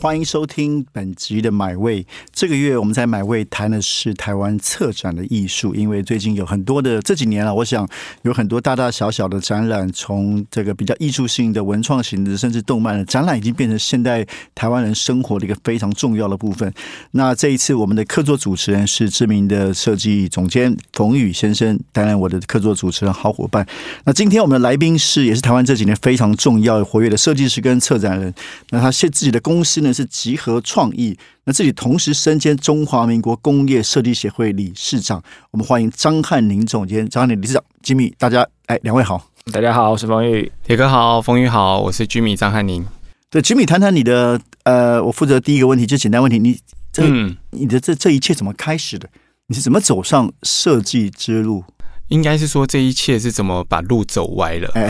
欢迎收听本集的买位。这个月我们在买位谈的是台湾策展的艺术，因为最近有很多的这几年啊，我想有很多大大小小的展览，从这个比较艺术性的、文创型的，甚至动漫的展览，已经变成现代台湾人生活的一个非常重要的部分。那这一次我们的客座主持人是知名的设计总监冯宇先生，担任我的客座主持人好伙伴。那今天我们的来宾是也是台湾这几年非常重要活跃的设计师跟策展人。那他现自己的公司呢？是集合创意，那自己同时身兼中华民国工业设计协会理事长。我们欢迎张汉宁总监，张汉宁理事长，吉米，大家哎，两位好，大家好，我是冯玉，铁哥好，冯玉好，我是吉米张汉宁。对，吉米，谈谈你的呃，我负责第一个问题，就简单问题，你这你的这这一切怎么开始的？你是怎么走上设计之路？应该是说这一切是怎么把路走歪了？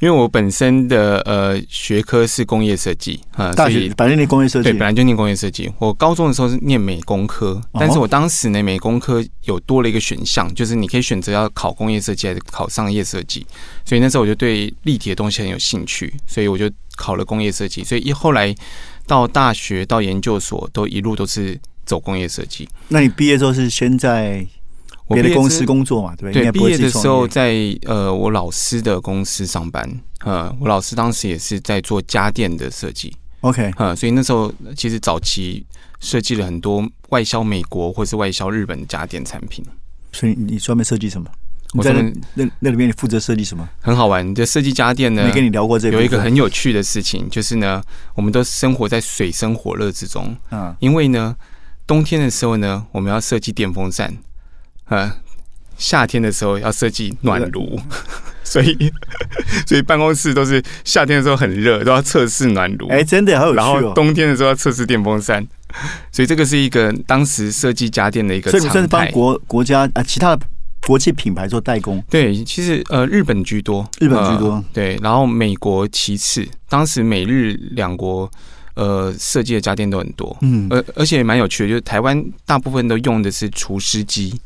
因为我本身的呃学科是工业设计啊，大学本来念工业设计，对，本来就念工业设计。我高中的时候是念美工科，但是我当时呢美工科有多了一个选项，就是你可以选择要考工业设计还是考商业设计。所以那时候我就对立体的东西很有兴趣，所以我就考了工业设计。所以一后来到大学到研究所都一路都是走工业设计。那你毕业之后是先在？别的公司工作嘛，对不对？毕业的时候在呃我老师的公司上班，呃，我老师当时也是在做家电的设计。OK，呃，所以那时候其实早期设计了很多外销美国或是外销日本的家电产品。所以你专门设计什么？我在那那那里面你负责设计什么？很好玩，就设计家电呢。没跟你聊过这个。有一个很有趣的事情，就是呢，我们都生活在水深火热之中嗯。因为呢，冬天的时候呢，我们要设计电风扇。啊，夏天的时候要设计暖炉，所以所以办公室都是夏天的时候很热，都要测试暖炉。哎，真的好有趣然后冬天的时候要测试电风扇，所以这个是一个当时设计家电的一个。所以你算是帮国国家啊，其他的国际品牌做代工。对，其实呃，日本居多，日本居多。对，然后美国其次。当时美日两国呃设计的家电都很多，嗯，而而且蛮有趣的，就是台湾大部分都用的是除湿机。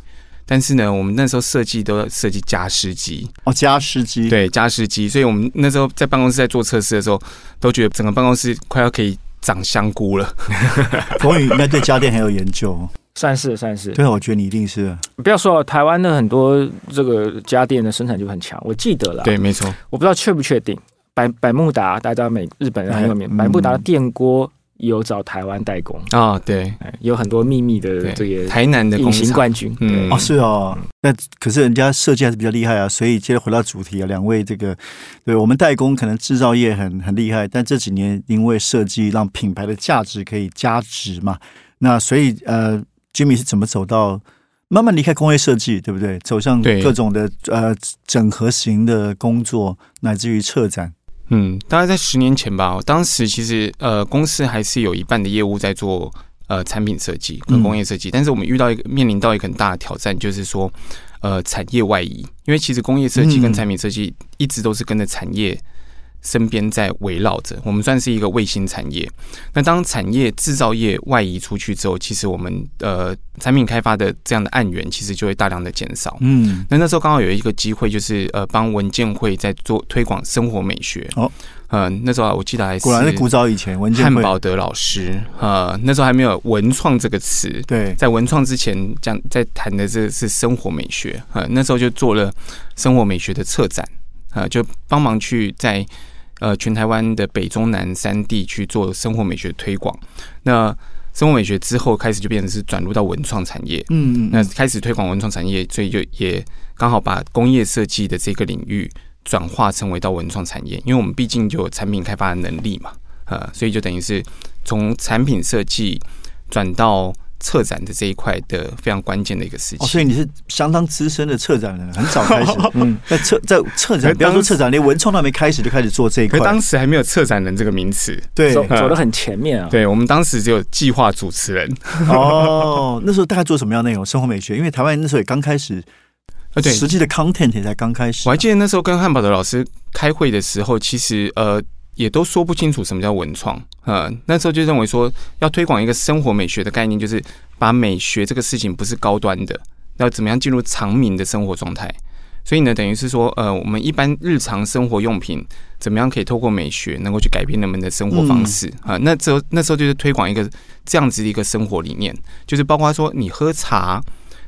但是呢，我们那时候设计都要设计加湿机哦，加湿机对加湿机，所以我们那时候在办公室在做测试的时候，都觉得整个办公室快要可以长香菇了。冯宇应该对家电很有研究，算是算是。对，我觉得你一定是。不要说台湾的很多这个家电的生产就很强，我记得了。对，没错。我不知道确不确定，百百慕达大家知道美日本人很有名，百慕达的电锅。有找台湾代工。啊，对，有很多秘密的这个台南的隐形冠军，嗯，哦，是哦，那可是人家设计还是比较厉害啊，所以接着回到主题啊，两位这个，对我们代工可能制造业很很厉害，但这几年因为设计让品牌的价值可以加值嘛，那所以呃，Jimmy 是怎么走到慢慢离开工业设计，对不对？走向各种的呃整合型的工作，乃至于策展。嗯，大概在十年前吧。当时其实呃，公司还是有一半的业务在做呃产品设计跟工业设计，但是我们遇到一个面临到一个很大的挑战，就是说呃产业外移，因为其实工业设计跟产品设计一直都是跟着产业。身边在围绕着，我们算是一个卫星产业。那当产业制造业外移出去之后，其实我们呃产品开发的这样的案源，其实就会大量的减少。嗯，那那时候刚好有一个机会，就是呃帮文建会在做推广生活美学。哦，嗯，那时候我记得还是果然是古早以前文建汉堡德老师呃，那时候还没有文创这个词。对，在文创之前讲在谈的这是生活美学。呃，那时候就做了生活美学的策展，呃，就帮忙去在。呃，全台湾的北中南三地去做生活美学推广。那生活美学之后，开始就变成是转入到文创产业。嗯嗯。那开始推广文创产业，所以就也刚好把工业设计的这个领域转化成为到文创产业。因为我们毕竟就有产品开发的能力嘛，呃，所以就等于是从产品设计转到。策展的这一块的非常关键的一个事情，所以你是相当资深的策展人，很早开始。嗯，在策在策展，不要说策展，连文创都没开始就开始做这一块。当时还没有策展人这个名词，对，走走的很前面啊。对我们当时只有计划主持人。哦，那时候大概做什么样内容？生活美学，因为台湾那时候也刚开始呃，对，实际的 content 也才刚开始。我还记得那时候跟汉堡的老师开会的时候，其实呃也都说不清楚什么叫文创。呃，那时候就认为说要推广一个生活美学的概念，就是把美学这个事情不是高端的，要怎么样进入长民的生活状态。所以呢，等于是说，呃，我们一般日常生活用品怎么样可以透过美学能够去改变人们的生活方式啊？那这那时候就是推广一个这样子的一个生活理念，就是包括说你喝茶，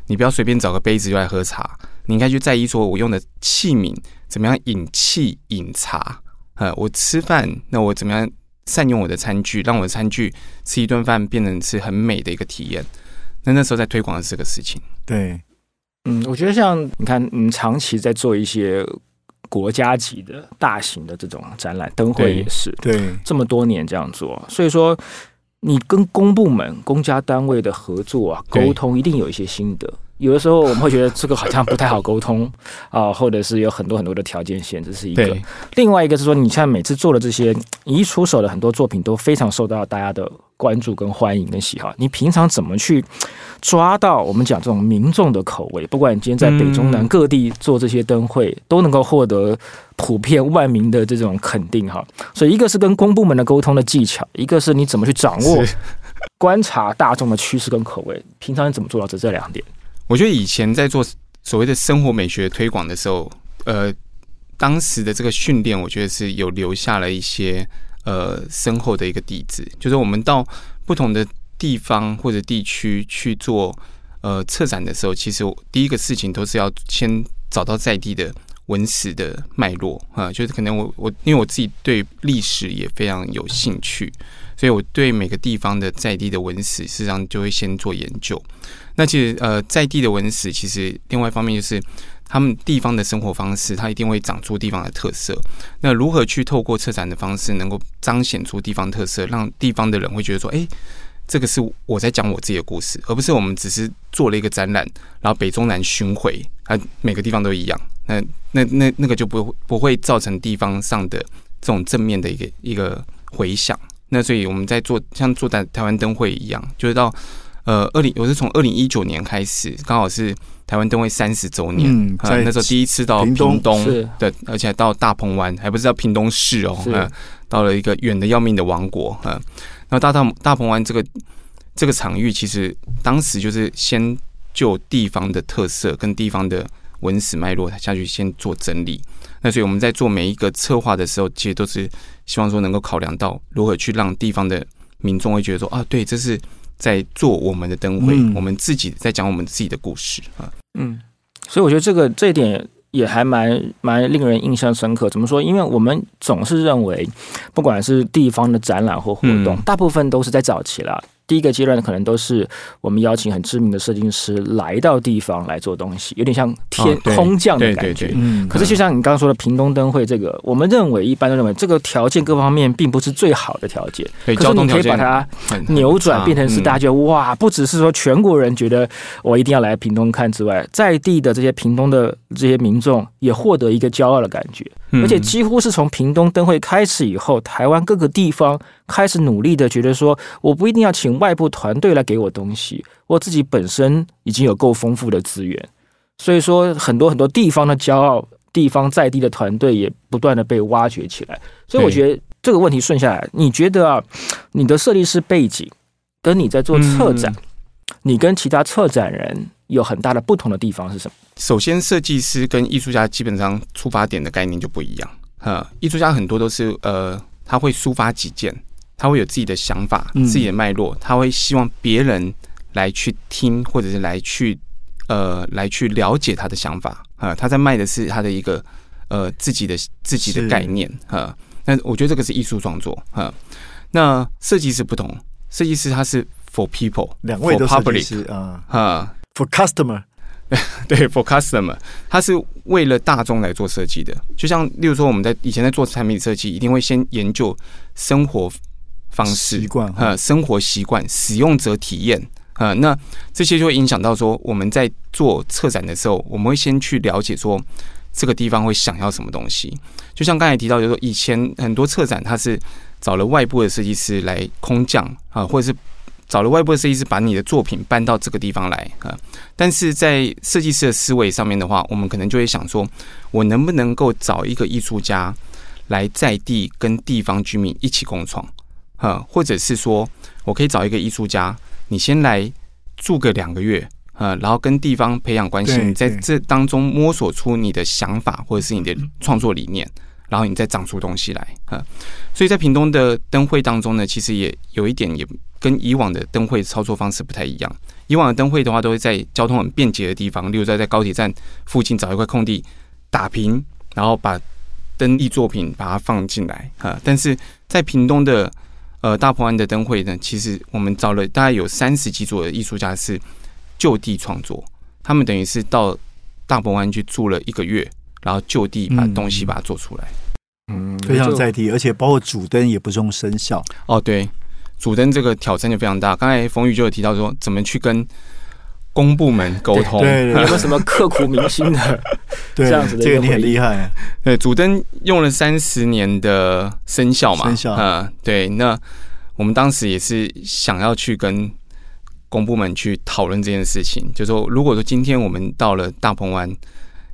你不要随便找个杯子就来喝茶，你应该去在意说我用的器皿怎么样饮气饮茶呃，我吃饭那我怎么样善用我的餐具，让我的餐具吃一顿饭变成是很美的一个体验。那那时候在推广的这个事情，对。嗯，我觉得像你看，嗯，长期在做一些国家级的大型的这种展览灯会也是，对，这么多年这样做，所以说你跟公部门、公家单位的合作啊，沟通一定有一些心得。有的时候我们会觉得这个好像不太好沟通 啊，或者是有很多很多的条件限制，是一个。另外一个是说，你像每次做的这些，你一出手的很多作品都非常受到大家的关注、跟欢迎、跟喜好。你平常怎么去抓到我们讲这种民众的口味？不管你今天在北中南各地做这些灯会，都能够获得普遍万民的这种肯定哈。所以一个是跟公部门的沟通的技巧，一个是你怎么去掌握 观察大众的趋势跟口味。平常你怎么做到这这两点？我觉得以前在做所谓的生活美学推广的时候，呃，当时的这个训练，我觉得是有留下了一些呃深厚的一个底子。就是我们到不同的地方或者地区去做呃策展的时候，其实第一个事情都是要先找到在地的文史的脉络啊，就是可能我我因为我自己对历史也非常有兴趣，所以我对每个地方的在地的文史，事实上就会先做研究。那其实呃，在地的文史，其实另外一方面就是他们地方的生活方式，它一定会长出地方的特色。那如何去透过策展的方式，能够彰显出地方特色，让地方的人会觉得说，哎，这个是我在讲我自己的故事，而不是我们只是做了一个展览，然后北中南巡回，啊，每个地方都一样。那那那那个就不不会造成地方上的这种正面的一个一个回响。那所以我们在做像做台台湾灯会一样，就是到。呃，二零我是从二零一九年开始，刚好是台湾灯会三十周年，嗯，那时候第一次到屏东的，而且到大鹏湾，还不是到屏东市哦，嗯，到了一个远的要命的王国，嗯，那大大大鹏湾这个这个场域，其实当时就是先就地方的特色跟地方的文史脉络下去先做整理，那所以我们在做每一个策划的时候，其实都是希望说能够考量到如何去让地方的民众会觉得说啊，对，这是。在做我们的灯会，我们自己在讲我们自己的故事啊。嗯，所以我觉得这个这一点也还蛮蛮令人印象深刻。怎么说？因为我们总是认为，不管是地方的展览或活动，大部分都是在早期了。第一个阶段可能都是我们邀请很知名的设计师来到地方来做东西，有点像天空降的感觉。嗯，可是就像你刚刚说的屏东灯会这个，我们认为一般都认为这个条件各方面并不是最好的条件。可是你可以把它扭转变成是大家觉得哇，不只是说全国人觉得我一定要来屏东看之外，在地的这些屏东的这些民众也获得一个骄傲的感觉。而且几乎是从屏东灯会开始以后，台湾各个地方开始努力的，觉得说我不一定要请外部团队来给我东西，我自己本身已经有够丰富的资源。所以说，很多很多地方的骄傲，地方在地的团队也不断的被挖掘起来。所以我觉得这个问题顺下来，你觉得啊，你的设计师背景跟你在做策展，你跟其他策展人有很大的不同的地方是什么？首先，设计师跟艺术家基本上出发点的概念就不一样。哈，艺术家很多都是呃，他会抒发己见，他会有自己的想法、自己的脉络，他会希望别人来去听，或者是来去呃来去了解他的想法。啊，他在卖的是他的一个呃自己的自己的概念。哈，那我觉得这个是艺术创作。哈，那设计师不同，设计师他是 for people，两位都设计师啊，哈，for customer。对，for customer，它是为了大众来做设计的。就像，例如说，我们在以前在做产品设计，一定会先研究生活方式、习惯，呃，生活习惯、使用者体验，呃，那这些就会影响到说，我们在做策展的时候，我们会先去了解说，这个地方会想要什么东西。就像刚才提到，就是说，以前很多策展，它是找了外部的设计师来空降啊，或者是找了外部的设计师把你的作品搬到这个地方来啊。但是在设计师的思维上面的话，我们可能就会想说，我能不能够找一个艺术家来在地跟地方居民一起共创，哈，或者是说我可以找一个艺术家，你先来住个两个月，呃，然后跟地方培养关系，你在这当中摸索出你的想法或者是你的创作理念，然后你再长出东西来，哈。所以在屏东的灯会当中呢，其实也有一点也跟以往的灯会操作方式不太一样。以往的灯会的话，都会在交通很便捷的地方，例如在在高铁站附近找一块空地打平，然后把灯艺作品把它放进来啊。但是在屏东的呃大鹏湾的灯会呢，其实我们找了大概有三十几组的艺术家是就地创作，他们等于是到大鹏湾去住了一个月，然后就地把嗯东西把它做出来。嗯，非常在地，而且包括主灯也不是用生效，哦，对，主灯这个挑战就非常大。刚才冯宇就有提到说，怎么去跟公部门沟通。对有没有什么刻骨铭心的？对，这样子的这个你很厉害，对，主灯用了三十年的生效嘛，生效呃，对，那我们当时也是想要去跟公部门去讨论这件事情，就说如果说今天我们到了大鹏湾，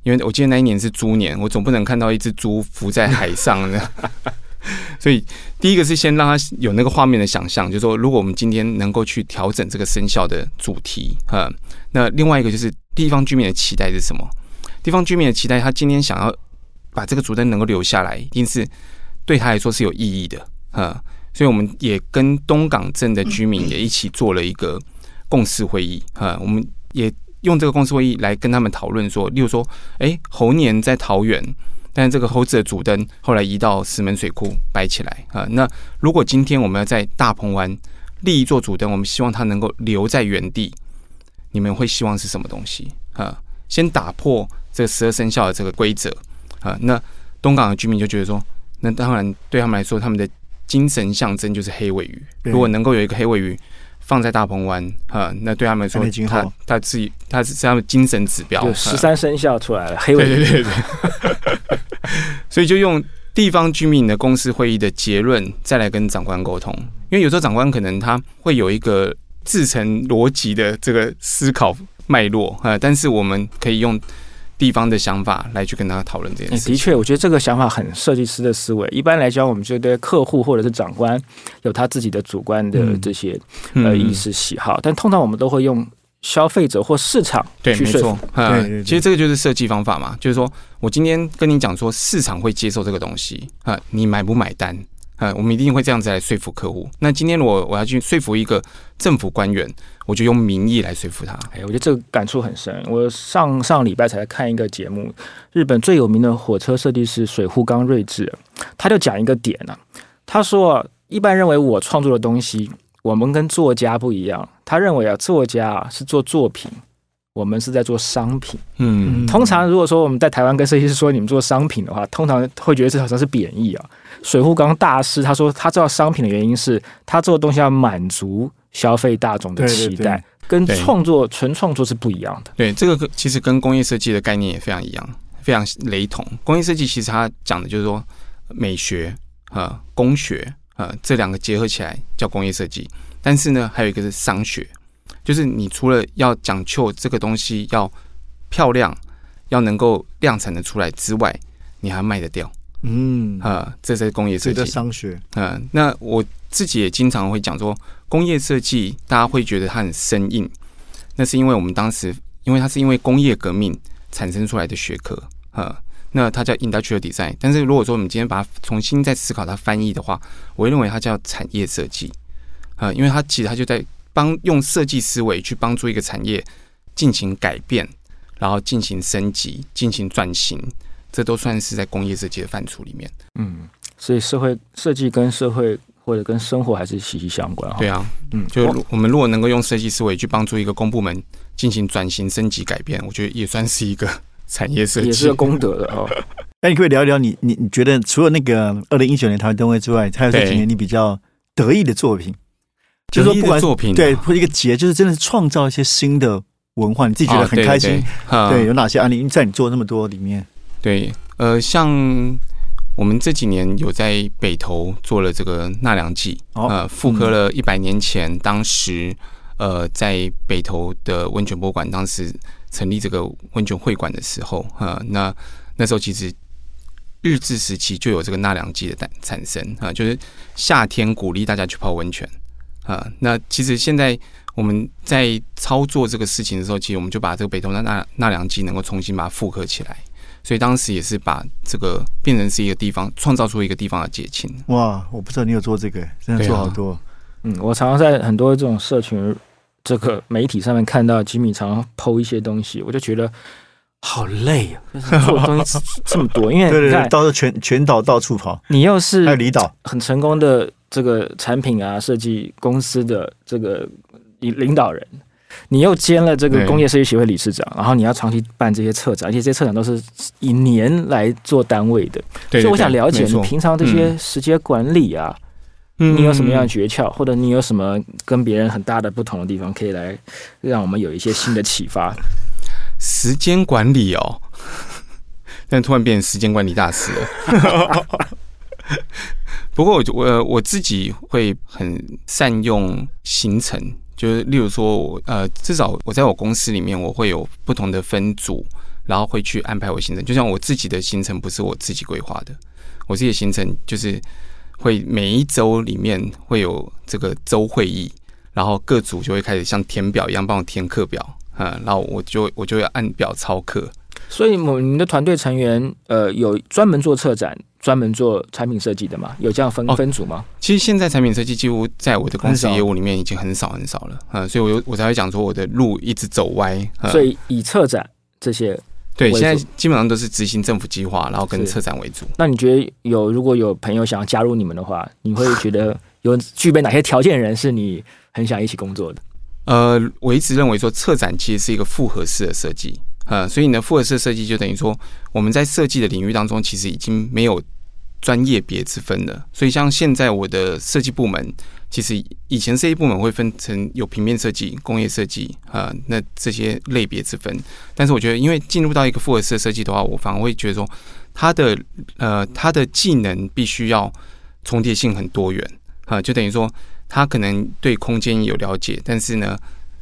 因为我记得那一年是猪年，我总不能看到一只猪浮在海上的。所以，第一个是先让他有那个画面的想象，就是说，如果我们今天能够去调整这个生肖的主题，哈，那另外一个就是地方居民的期待是什么？地方居民的期待，他今天想要把这个主灯能够留下来，一定是对他来说是有意义的，哈。所以我们也跟东港镇的居民也一起做了一个共识会议，哈，我们也用这个公司会议来跟他们讨论说，例如说，诶，猴年在桃园。但是这个猴子的主灯后来移到石门水库摆起来啊。那如果今天我们要在大鹏湾立一座主灯，我们希望它能够留在原地，你们会希望是什么东西啊？先打破这十二生肖的这个规则啊。那东港的居民就觉得说，那当然对他们来说，他们的精神象征就是黑尾鱼。如果能够有一个黑尾鱼放在大鹏湾哈，那对他们来说他他自己他是他们精神指标。十三生肖出来了，黑尾鱼对对对对，所以就用地方居民的公司会议的结论，再来跟长官沟通。因为有时候长官可能他会有一个自成逻辑的这个思考脉络啊，但是我们可以用地方的想法来去跟他讨论这件事情。欸的确，我觉得这个想法很设计师的思维。一般来讲，我们就对客户或者是长官有他自己的主观的嗯这些嗯呃意识喜好，但通常我们都会用消费者或市场对，没去说服错，对其实这个就是设计方法嘛，就是说我今天跟你讲说市场会接受这个东西啊，你买不买单？啊，我们一定会这样子来说服客户。那今天我我要去说服一个政府官员，我就用民意来说服他。哎，我觉得这个感触很深。我上上礼拜才看一个节目，日本最有名的火车设计师水户刚睿智，他就讲一个点呢、他说，一般认为我创作的东西，我们跟作家不一样。他认为啊，作家是做作品，我们是在做商品。嗯，通常如果说我们在台湾跟设计师说你们做商品的话，通常会觉得这好像是贬义啊。水户刚大师他说他做商品的原因是他做的东西要满足消费大众的对对对期待，跟对创作纯创作是不一样的。对，这个跟其实跟工业设计的概念也非常一样，非常雷同。工业设计其实它讲的就是说美学呃工学呃这两个结合起来叫工业设计，但是呢还有一个是商学，就是你除了要讲究这个东西要漂亮，要能够量产的出来之外，你还卖得掉。嗯，啊、呃，这是工业设计。商学，嗯，那我自己也经常会讲说，工业设计大家会觉得它很生硬，那是因为我们当时，因为它是因为工业革命产生出来的学科，呃，那它叫 industrial design。但是如果说我们今天把它重新再思考它翻译的话，我认为它叫产业设计，呃，因为它其实它就在帮用设计思维去帮助一个产业进行改变，然后进行升级、进行转型，这都算是在工业设计的范畴里面。嗯，所以社会设计跟社会或者跟生活还是息息相关哈。对啊，嗯，就我如我们如果能够用设计思维去帮助一个公部门进行转型、升级、改变，我觉得也算是一个 产业设计。也是个功德的哦。那你可可以聊一聊你你你觉得除了那个二零一九年台湾灯会之外，还有这几年你比较得意的作品？就是说不管作品对，或一个节，就是真的是创造一些新的文化，你自己觉得很开心。对对对，嗯有哪些案例？在你做那么多里面，对，呃，像我们这几年有在北投做了这个纳凉祭，哦呃，复刻了一百年前当时呃在北投的温泉博物馆当时成立这个温泉会馆的时候，呃，那那时候其实日治时期就有这个纳凉季的诞产生啊、就是夏天鼓励大家去泡温泉啊、那其实现在我们在操作这个事情的时候，其实我们就把这个北投纳纳纳凉祭能够重新把它复刻起来。所以当时也是把这个变成是一个地方，创造出一个地方的节庆。哇，我不知道你有做这个，真的做好多。嗯，我常常在很多这种社群这个媒体上面看到吉米常常剖一些东西，我就觉得好累啊，做东西这么多，因为 对对对，到时候全全岛到处跑，你又还有是离岛，很成功的这个产品啊设计公司的这个领领导人。你又兼了这个工业设计协会理事长，然后你要长期办这些策展，而且这些策展都是以年来做单位的，对所以我想了解你平常这些时间管理啊，嗯你有什么样的诀窍，或者你有什么跟别人很大的不同的地方，可以来让我们有一些新的启发？时间管理哦？但突然变成时间管理大师了。不过我我我自己会很善用行程，就是例如说我呃，至少我在我公司里面，我会有不同的分组，然后会去安排我行程。就像我自己的行程不是我自己规划的，我自己的行程就是会每一周里面会有这个周会议，然后各组就会开始像填表一样帮我填课表，嗯，然后我就我就要按表操课。所以，我们的团队成员呃有专门做策展、专门做产品设计的嘛？有这样分哦分组吗？其实现在产品设计几乎在我的公司业务里面已经很少很少了，嗯，所以我有我才会讲说我的路一直走歪。嗯所以以策展这些，对，现在基本上都是执行政府计划，然后跟策展为主。那你觉得有如果有朋友想要加入你们的话，你会觉得有具备哪些条件的人是你很想一起工作的？呃，我一直认为说策展其实是一个复合式的设计，呃，所以呢，复合式设计就等于说我们在设计的领域当中，其实已经没有专业别之分了。所以像现在我的设计部门，其实以前设计部门会分成有平面设计、工业设计，呃，那这些类别之分。但是我觉得，因为进入到一个复合式设计的话，我反而会觉得说，它的呃，它的技能必须要重叠性很多元，啊、就等于说。他可能对空间有了解，但是呢，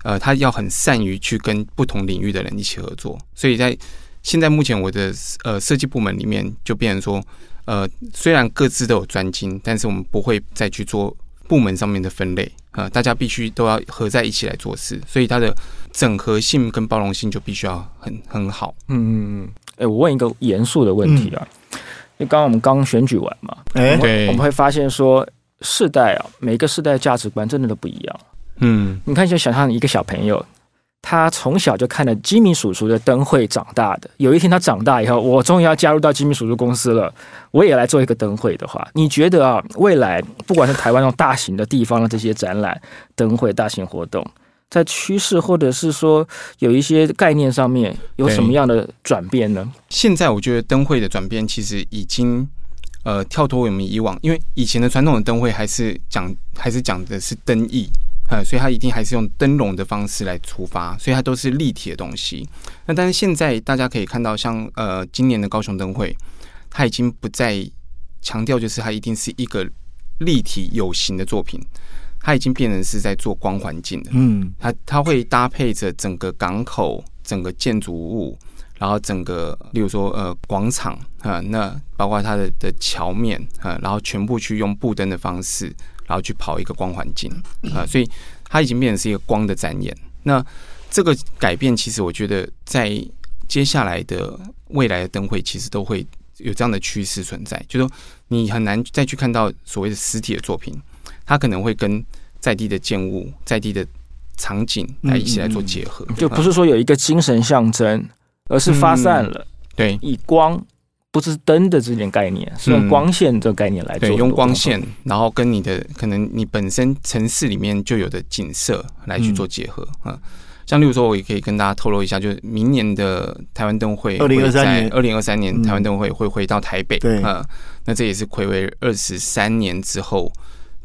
呃，他要很善于去跟不同领域的人一起合作。所以在现在目前我的呃设计部门里面，就变成说，呃，虽然各自都有专精，但是我们不会再去做部门上面的分类，呃，大家必须都要合在一起来做事，所以它的整合性跟包容性就必须要很很好。嗯嗯嗯。哎、我问一个严肃的问题啊，因为刚刚我们刚选举完嘛，哎，对我们会发现说，世代啊，每个世代价值观真的都不一样。嗯，你看，就想象一个小朋友，他从小就看了吉米叔叔的灯会长大的。有一天他长大以后，我终于要加入到吉米叔叔公司了，我也来做一个灯会的话，你觉得啊，未来不管是台湾那种大型的地方的这些展览、灯会、大型活动，在趋势或者是说有一些概念上面有什么样的转变呢？现在我觉得灯会的转变其实已经呃跳脱我们以往，因为以前的传统的灯会还是讲还是讲的是灯艺，呃，所以它一定还是用灯笼的方式来出发，所以它都是立体的东西。那但是现在大家可以看到像，呃今年的高雄灯会，它已经不再强调就是它一定是一个立体有形的作品，它已经变成是在做光环境的。嗯，它它会搭配着整个港口、整个建筑物，然后整个，例如说呃广场啊、呃那包括它的的桥面啊、呃然后全部去用布灯的方式，然后去跑一个光环境啊、呃所以它已经变成是一个光的展演。那这个改变，其实我觉得在接下来的未来的灯会，其实都会有这样的趋势存在，就是说你很难再去看到所谓的实体的作品，它可能会跟在地的建物、在地的场景来一起来做结合，就不是说有一个精神象征，而是发散了，对。以光不是灯的这点概念，是用光线这个概念来做对，用光线，然后跟你的可能你本身城市里面就有的景色来去做结合啊。像例如说，我也可以跟大家透露一下，就是明年的台湾灯会二零二三年。二零二三年嗯。台湾灯会会回到台北，对。啊，那这也是暌违二十三年之后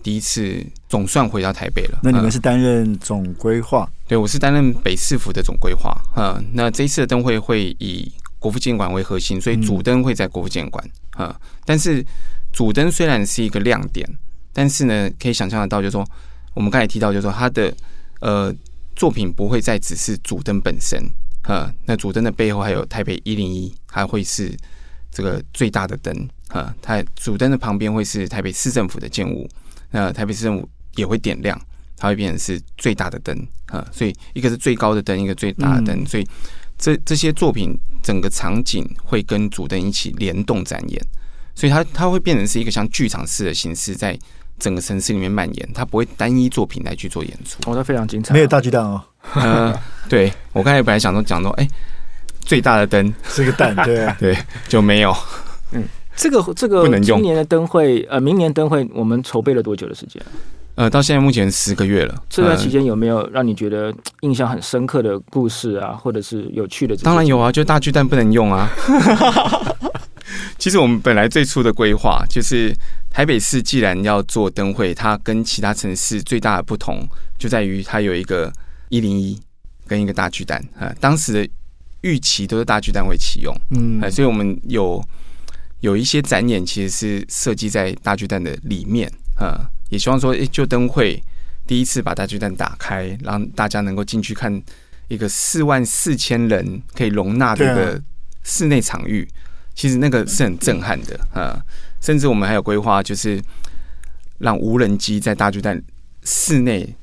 第一次总算回到台北了。那你们嗯。是担任总规划，对，我是担任北市府的总规划，嗯，那这一次的灯会会以国父纪念馆为核心，所以主灯会在国父纪念馆啊。但是主灯虽然是一个亮点，但是呢，可以想象得到，就是说我们刚才提到，就是说它的呃作品不会再只是主灯本身啊。那主灯的背后还有台北一零一，还会是这个最大的灯啊。它主灯的旁边会是台北市政府的建物，那台北市政府也会点亮。它会变成是最大的灯啊，所以一个是最高的灯，一个最大的灯，所以这这些作品整个场景会跟主灯一起联动展演，所以它它会变成是一个像剧场式的形式，在整个城市里面蔓延，它不会单一作品来去做演出。哦，那非常精彩，没有大巨蛋哦。嗯，对我刚才本来想说讲说，哎，最大的灯是个蛋，对 对，就没有。嗯，这个这个不能用。今年的灯会，呃，明年灯会，我们筹备了多久的时间？呃，到现在目前十个月了。这段期间有没有让你觉得印象很深刻的故事啊，或者是有趣的？当然有啊，就大巨蛋不能用啊。其实我们本来最初的规划就是，台北市既然要做灯会，它跟其他城市最大的不同就在于它有一个一零一跟一个大巨蛋啊。当时的预期都是大巨蛋会启用，嗯，所以我们有有一些展演其实是设计在大巨蛋的里面啊。也希望说，诶，就灯会第一次把大巨蛋打开，让大家能够进去看一个四万四千人可以容纳的一个室内场域，其实那个是很震撼的啊！甚至我们还有规划，就是让无人机在大巨蛋室内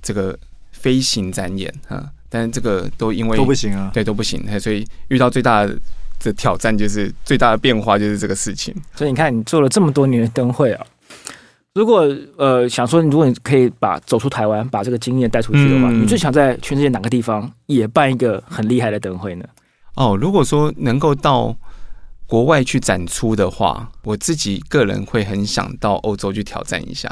这个飞行展演啊，但是这个都因为都不行啊，对，都不行，所以遇到最大的的挑战就是最大的变化就是这个事情。所以你看，你做了这么多年的灯会啊。如果呃想说，如果你可以把走出台湾，把这个经验带出去的话，你最想在全世界哪个地方也办一个很厉害的灯会呢？哦，如果说能够到国外去展出的话，我自己个人会很想到欧洲去挑战一下，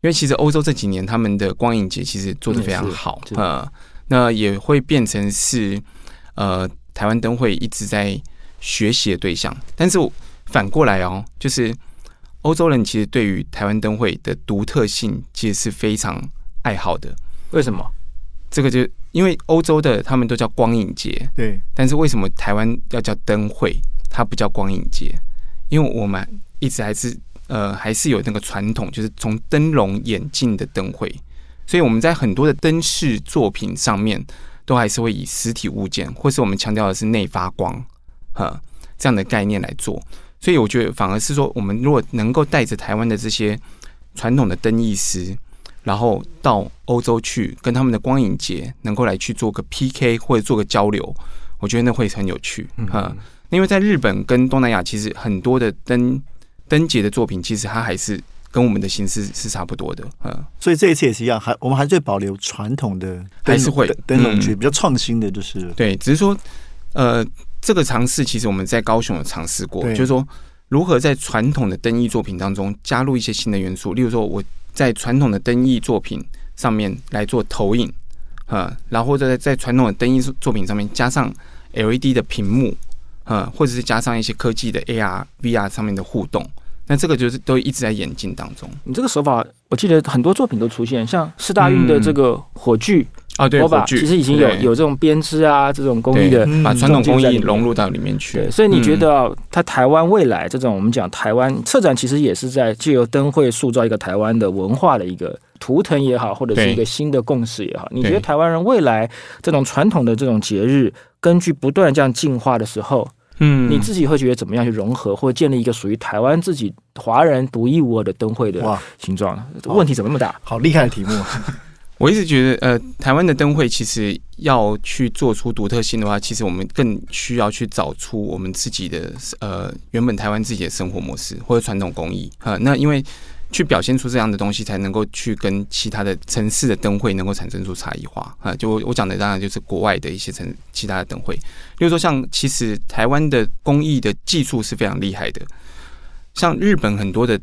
因为其实欧洲这几年他们的光影节其实做的非常好呃，那也会变成是呃台湾灯会一直在学习的对象，但是反过来哦，就是。欧洲人其实对于台湾灯会的独特性其实是非常爱好的。为什么？这个就因为欧洲的他们都叫光影节，对。但是为什么台湾要叫灯会？它不叫光影节？因为我们一直还是呃还是有那个传统，就是从灯笼演进的灯会，所以我们在很多的灯饰作品上面都还是会以实体物件，或是我们强调的是内发光，哈这样的概念来做。所以我觉得，反而是说，我们如果能够带着台湾的这些传统的灯艺师，然后到欧洲去跟他们的光影节，能够来去做个 PK 或者做个交流，我觉得那会很有趣啊。因为在日本跟东南亚，其实很多的灯灯节的作品，其实它还是跟我们的形式是差不多的啊。所以这一次也是一样，还我们还是保留传统的，还是会灯笼节比较创新的，就是对，只是说呃。这个尝试其实我们在高雄有尝试过，就是说如何在传统的灯艺作品当中加入一些新的元素，例如说我在传统的灯艺作品上面来做投影，啊，然后在在传统的灯艺作品上面加上 LED 的屏幕，啊，或者是加上一些科技的 AR、VR 上面的互动，那这个就是都一直在演进当中。你这个手法，我记得很多作品都出现，像四大运的这个火炬。啊，对，把其实已经有有这种编织啊，这种工艺的，把传统工艺融入到里面去。对，所以你觉得，它台湾未来这种我们讲台湾策展，其实也是在借由灯会塑造一个台湾的文化的一个图腾也好，或者是一个新的共识也好。你觉得台湾人未来这种传统的这种节日，根据不断这样进化的时候，嗯，你自己会觉得怎么样去融合，或者建立一个属于台湾自己华人独一无二的灯会的形状？问题怎么那么大？好厉害的题目。我一直觉得，呃，台湾的灯会其实要去做出独特性的话，其实我们更需要去找出我们自己的，呃，原本台湾自己的生活模式或者传统工艺啊。那因为去表现出这样的东西，才能够去跟其他的城市的灯会能够产生出差异化啊。就我讲的，当然就是国外的一些城其他的灯会，比如说像其实台湾的工艺的技术是非常厉害的，像日本很多的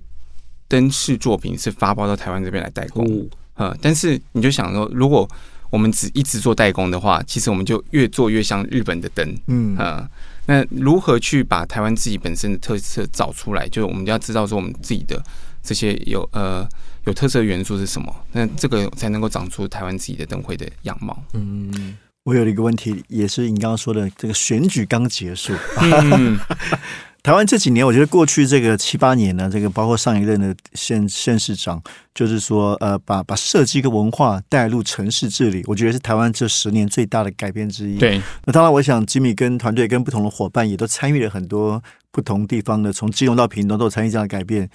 灯饰作品是发包到台湾这边来代工。呃，但是你就想说，如果我们只一直做代工的话，其实我们就越做越像日本的灯，嗯啊，那如何去把台湾自己本身的特色找出来？就是我们要知道说，我们自己的这些有呃有特色元素是什么，那这个才能够长出台湾自己的灯会的样貌。嗯，我有一个问题，也是你刚刚说的，这个选举刚结束，嗯，台湾这几年，我觉得过去这个七八年呢，这个包括上一任的县县市长，就是说，呃，把把设计跟文化带入城市治理，我觉得是台湾这十年最大的改变之一。，对，那当然，我想吉米跟团队跟不同的伙伴也都参与了很多不同地方的，从金融到屏东都有参与这样的改变。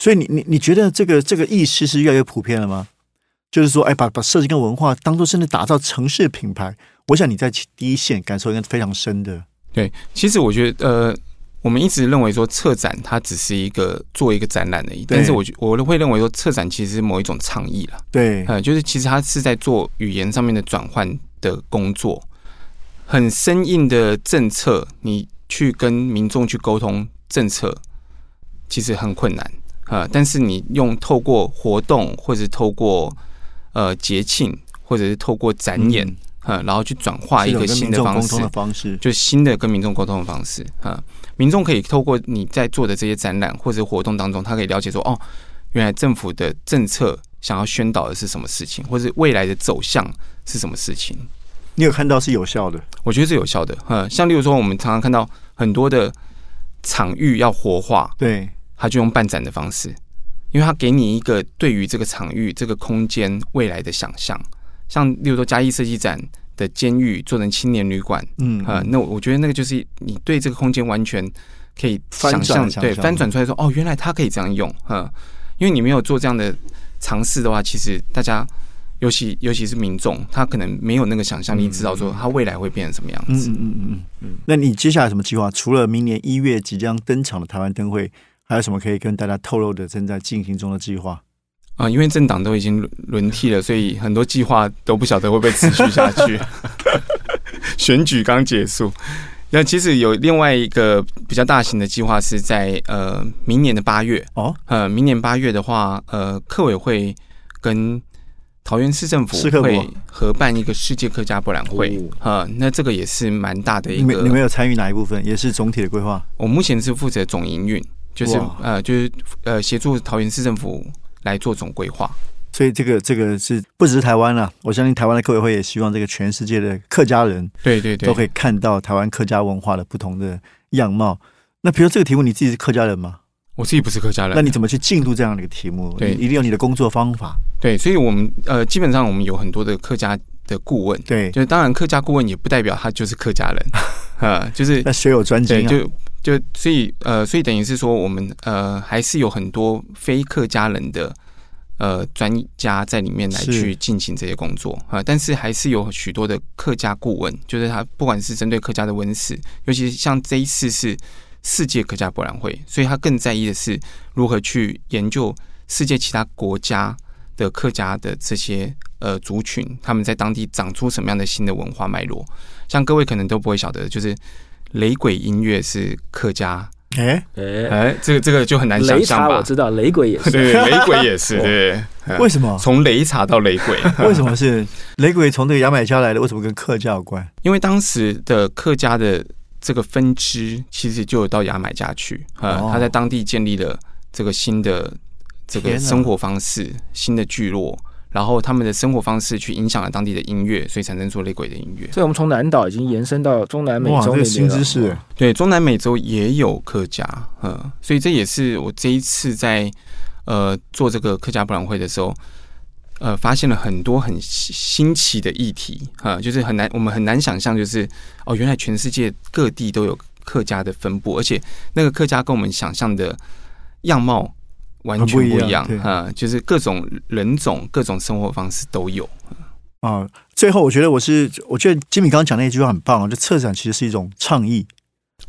所以你，你你觉得这个这个意识是越来越普遍了吗？就是说，哎，把把设计跟文化当做甚至打造城市品牌，我想你在第一线感受应该非常深的。对，其实我觉得，呃，我们一直认为说策展它只是一个做一个展览而已，但是我觉我会认为说策展其实是某一种倡议了，对，呃，就是其实它是在做语言上面的转换的工作，很生硬的政策，你去跟民众去沟通政策，其实很困难啊、呃但是你用透过活动，或者是透过呃节庆，或者是透过展演，嗯呃，然后去转化一个新的方式方式。就是新的跟民众沟通的方式啊。民众可以透过你在做的这些展览或者活动当中，他可以了解说，哦，原来政府的政策想要宣导的是什么事情，或者未来的走向是什么事情。你有看到是有效的，我觉得是有效的。嗯，像例如说，我们常常看到很多的场域要活化，对，他就用办展的方式，因为他给你一个对于这个场域、这个空间未来的想象。像例如说嘉义设计展的监狱做成青年旅馆，嗯啊、那我我觉得那个就是你对这个空间完全可以想象，对，翻转出来说，哦，原来它可以这样用，嗯，因为你没有做这样的尝试的话，其实大家，尤其尤其是民众，他可能没有那个想象力，知道说他未来会变成什么样子。嗯嗯嗯嗯嗯。那你接下来什么计划？除了明年一月即将登场的台湾灯会，还有什么可以跟大家透露的正在进行中的计划？啊、因为政党都已经轮轮替了，所以很多计划都不晓得会不会持续下去。选举刚结束，那其实有另外一个比较大型的计划是在呃明年的八月，哦，呃，明年八月的话，呃，客委会跟桃园市政府会合办一个世界客家博览会，呃，那这个也是蛮大的一个你们个。有参与哪一部分？也是总体的规划？我目前是负责总营运，就是呃，就是呃，协助桃园市政府来做总规划。所以这个这个是不只是台湾啦，我相信台湾的客委会也希望这个全世界的客家人对对对，都可以看到台湾客家文化的不同的样貌。那比如这个题目，你自己是客家人吗？我自己不是客家人，那你怎么去进入这样的一个题目？对一定有你的工作方法。对，所以我们呃，基本上我们有很多的客家的顾问，对，就是当然客家顾问也不代表他就是客家人，呃，就是那学有专对，精啊。就就所以呃，所以等于是说，我们呃还是有很多非客家人的呃专家在里面来去进行这些工作啊、呃但是还是有许多的客家顾问，就是他不管是针对客家的温室，尤其是像这一次是世界客家博览会，所以他更在意的是如何去研究世界其他国家的客家的这些呃族群，他们在当地长出什么样的新的文化脉络。像各位可能都不会晓得，就是雷鬼音乐是客家，哎，哎，哎，这个这个就很难想象吧？茶我知道，雷鬼也是。对，雷鬼也是，对，嗯 为什么？从雷茶到雷鬼，为什么是雷鬼从这个牙买加来的？为什么跟客家有关？因为当时的客家的这个分支其实就有到牙买加去，呃，哦他在当地建立了这个新的这个生活方式、新的聚落，然后他们的生活方式去影响了当地的音乐，所以产生出雷鬼的音乐。所以我们从南岛已经延伸到中南美哇，这个洲那边了新知识。对，中南美洲也有客家，嗯，所以这也是我这一次在呃做这个客家博览会的时候，呃，发现了很多很新新奇的议题啊、就是很难，我们很难想象，就是哦，原来全世界各地都有客家的分布，而且那个客家跟我们想象的样貌完全不一样啊、就是各种人种、各种生活方式都有。啊，最后我觉得我是，我觉得吉米刚刚讲那一句话很棒啊，就策展其实是一种倡议，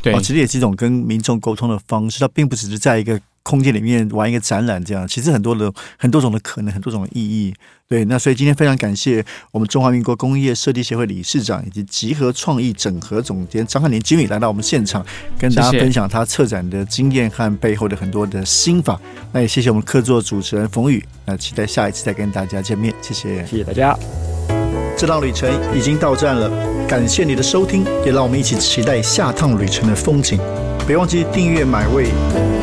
对。哦，其实也是一种跟民众沟通的方式，它并不只是在一个空间里面玩一个展览这样，其实很多的很多种的可能，很多种的意义。对，那所以今天非常感谢我们中华民国工业设计协会理事长以及集合创意整合总监张汉年经理来到我们现场，跟大家分享他策展的经验和背后的很多的心法。那也谢谢我们客座主持人冯宇，那期待下一次再跟大家见面，谢谢。谢谢大家。这趟旅程已经到站了，感谢你的收听，也让我们一起期待下趟旅程的风景。别忘记订阅买位。